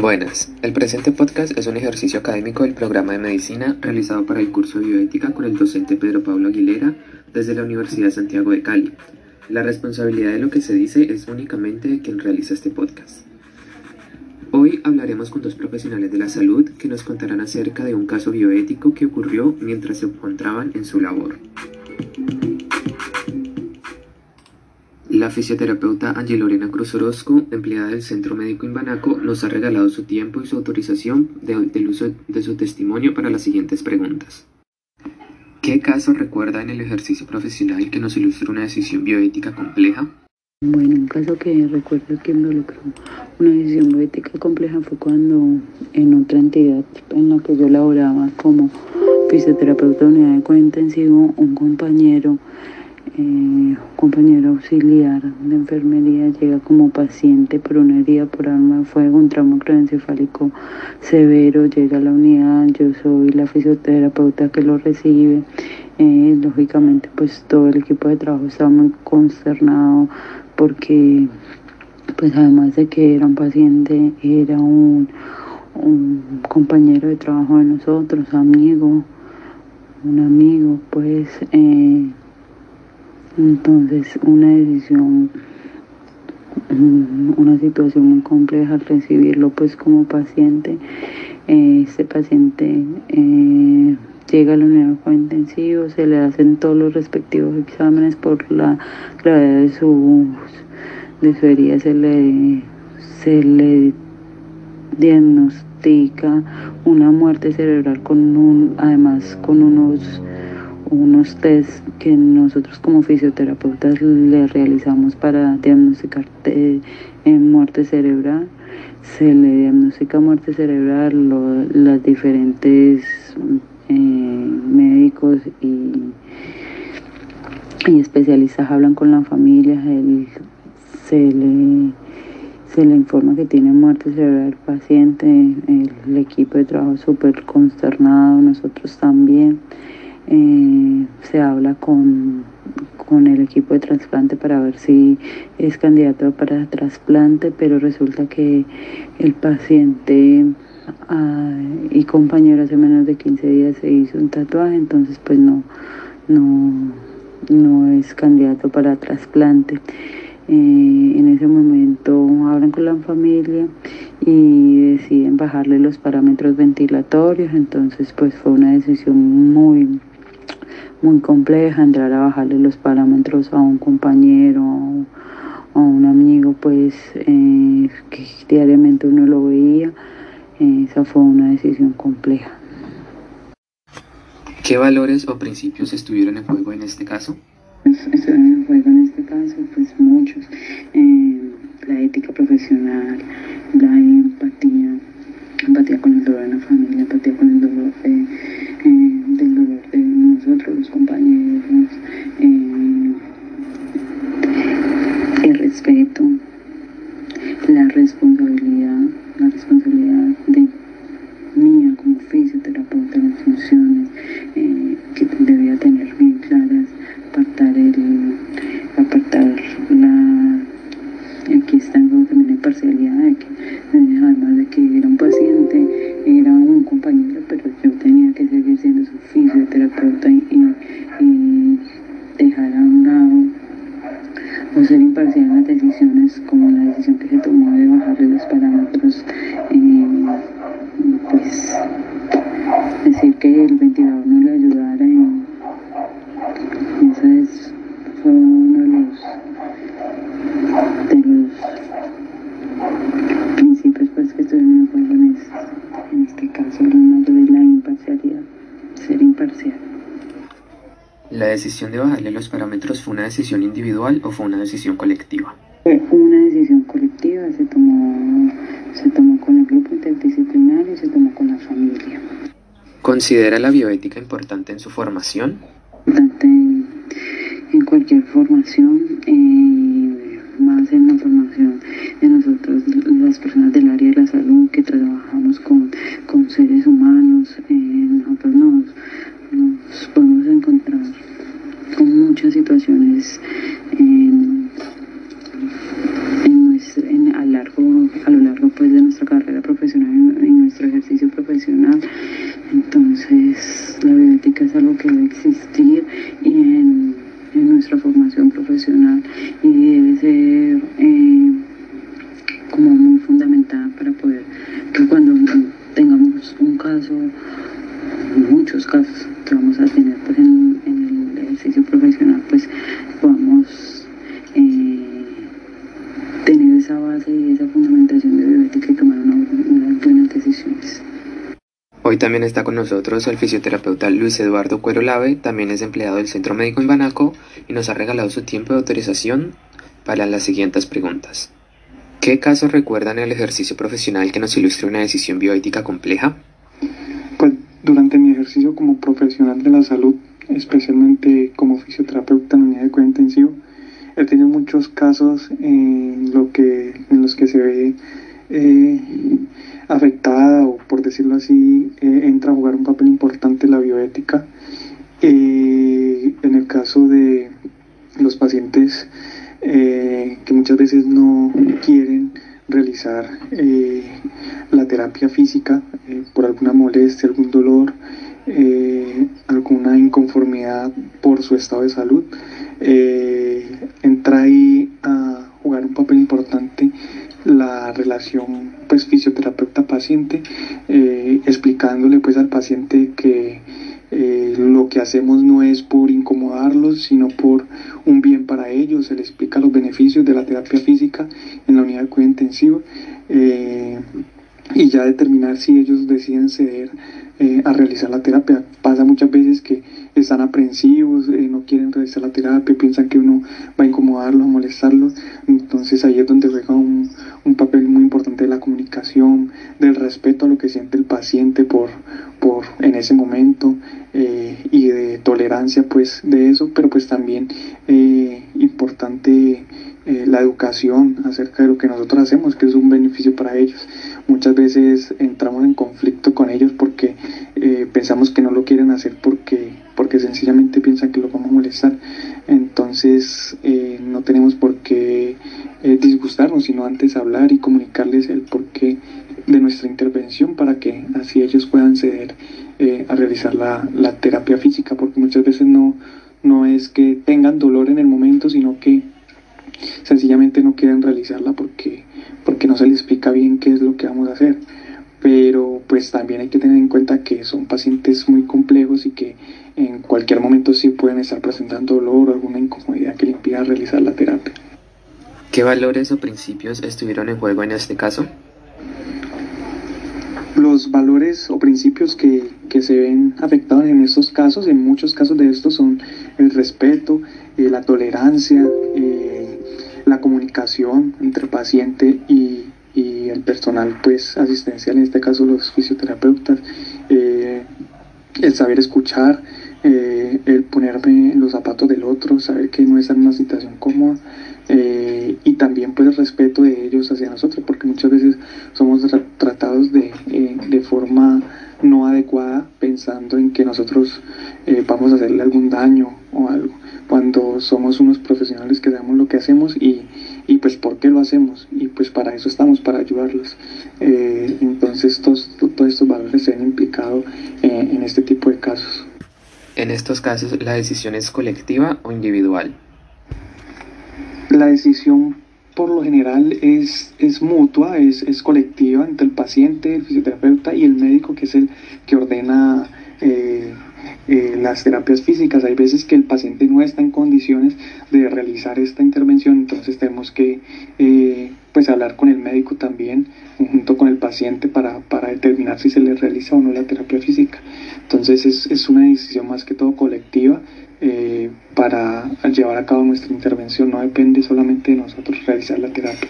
Buenas, el presente podcast es un ejercicio académico del programa de medicina realizado para el curso de bioética con el docente Pedro Pablo Aguilera desde la Universidad de Santiago de Cali. La responsabilidad de lo que se dice es únicamente de quien realiza este podcast. Hoy hablaremos con dos profesionales de la salud que nos contarán acerca de un caso bioético que ocurrió mientras se encontraban en su labor. La fisioterapeuta Angelorena Cruz Orozco, empleada del Centro Médico Imbanaco, nos ha regalado su tiempo y su autorización del uso de su testimonio para las siguientes preguntas. ¿Qué caso recuerda en el ejercicio profesional que nos ilustra una decisión bioética compleja? Bueno, un caso que recuerdo que involucró una decisión bioética compleja fue cuando en otra entidad en la que yo laboraba como fisioterapeuta de unidad de cuenta intensivo, un compañero eh, compañero auxiliar de enfermería llega como paciente por una herida por arma de fuego, un trauma craneoencefálico severo, llega a la unidad, yo soy la fisioterapeuta que lo recibe. Eh, lógicamente pues todo el equipo de trabajo estaba muy consternado porque pues además de que era un paciente, era un, un compañero de trabajo de nosotros, amigo, un amigo, pues eh, entonces, una decisión, una situación muy compleja recibirlo pues como paciente. este paciente eh, llega a la unidad intensivo, se le hacen todos los respectivos exámenes por la gravedad de su, de su herida, se le, se le diagnostica una muerte cerebral con un, además con unos unos test que nosotros como fisioterapeutas le realizamos para diagnosticar eh, muerte cerebral. Se le diagnostica muerte cerebral, lo, las diferentes eh, médicos y, y, especialistas hablan con la familia, se, le, se le informa que tiene muerte cerebral el paciente, el equipo de trabajo súper consternado, nosotros también. Eh, se habla con, con el equipo de trasplante para ver si es candidato para trasplante, pero resulta que el paciente ah, y compañero hace menos de 15 días se hizo un tatuaje, entonces pues no, no, no es candidato para trasplante. Eh, en ese momento hablan con la familia y deciden bajarle los parámetros ventilatorios, entonces pues fue una decisión muy muy compleja, entrar a bajarle los parámetros a un compañero, a un amigo, pues eh, que diariamente uno lo veía, esa fue una decisión compleja. ¿Qué valores o principios estuvieron en juego en este caso? Decisión de bajarle los parámetros fue una decisión individual o fue una decisión colectiva? Fue una decisión colectiva, se tomó, se tomó con el grupo interdisciplinario y se tomó con la familia. ¿Considera la bioética importante en su formación? Importante en, cualquier formación, eh, afternoon también está con nosotros el fisioterapeuta Luis Eduardo Cuero Lave, también es empleado del Centro Médico en Banaco y nos ha regalado su tiempo de autorización para las siguientes preguntas. ¿Qué casos recuerdan el ejercicio profesional que nos ilustre una decisión bioética compleja? Pues durante mi ejercicio como profesional de la salud, especialmente como fisioterapeuta en unidad de cuidado intensivo, he tenido muchos casos en, lo que, en los que se ve eh, decirlo así eh, entra a jugar un papel importante la bioética. Eh, en el caso de los pacientes que muchas veces no quieren realizar la terapia física por alguna molestia, algún dolor, alguna inconformidad por su estado de salud, entra ahí a jugar un papel importante la relación pues fisioterapeuta paciente hacemos no es por incomodarlos sino por un bien para ellos se le explica los beneficios de la terapia física en la unidad de cuidado intensivo eh, y ya determinar si ellos deciden ceder eh, a realizar la terapia. Pasa muchas veces que están aprensivos, eh, no quieren realizar la terapia, piensan que uno va a incomodarlos, a molestarlos. Entonces ahí es donde juega un, un papel muy importante de la comunicación, del respeto a lo que siente el paciente por, por en ese momento eh, y de tolerancia pues de eso, pero pues también importante la educación acerca de lo que nosotros hacemos, que es un beneficio para ellos. Muchas veces entramos en conflicto con ellos porque eh, pensamos que no lo quieren hacer porque, porque sencillamente es que tengan dolor en el momento, sino que sencillamente no quieren realizarla porque porque no se les explica bien qué es lo que vamos a hacer. Pero pues también hay que tener en cuenta que son pacientes muy complejos y que en cualquier momento sí pueden estar presentando dolor o alguna incomodidad que le impida realizar la terapia. ¿Qué valores o principios estuvieron en juego en este caso? Los valores o principios que, que se ven afectados en estos casos, en muchos casos de estos, son el respeto, eh, la tolerancia, eh, la comunicación entre paciente y, el personal pues asistencial, en este caso los fisioterapeutas, eh, el saber escuchar, el ponerme los zapatos del otro, saber que no es una situación cómoda y también pues el respeto de ellos hacia nosotros, porque muchas veces somos tratados de, de forma no adecuada pensando en que nosotros vamos a hacerle algún daño o algo cuando somos unos profesionales que sabemos lo que hacemos y, y pues por qué lo hacemos y pues para eso estamos, para ayudarlos. Eh, entonces todos, todos, estos valores se han implicado eh, en este tipo de casos. En estos casos, ¿la decisión es colectiva o individual? La decisión por lo general es, es mutua, es, es colectiva entre el paciente, el fisioterapeuta y el médico que es el que ordena eh, eh, las terapias físicas. Hay veces que el paciente no está en condiciones de realizar esta intervención, entonces tenemos que eh, pues hablar con el médico también, junto con el paciente, para, para, determinar si se le realiza o no la terapia física. Entonces es, es una decisión más que todo colectiva eh, para llevar a cabo nuestra intervención, no depende solamente de nosotros realizar la terapia.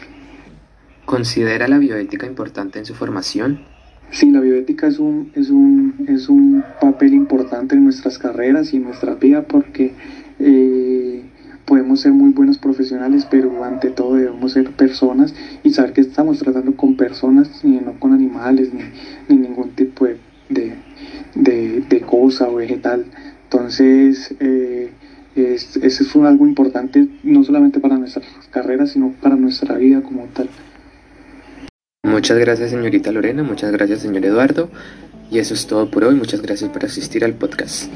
¿Considera la bioética importante en su formación? Sí, la bioética es un, es un, es un papel importante en nuestras carreras y en nuestra vida porque eh, podemos ser muy buenos profesionales, pero ante todo debemos ser personas y saber que estamos tratando con personas y no con animales ni, ningún tipo de, de, cosa o vegetal. Entonces, eh, es, es algo importante no solamente para nuestras carreras, sino para nuestra vida como tal. Muchas gracias señorita Lorena, muchas gracias señor Eduardo. Y eso es todo por hoy. Muchas gracias por asistir al podcast.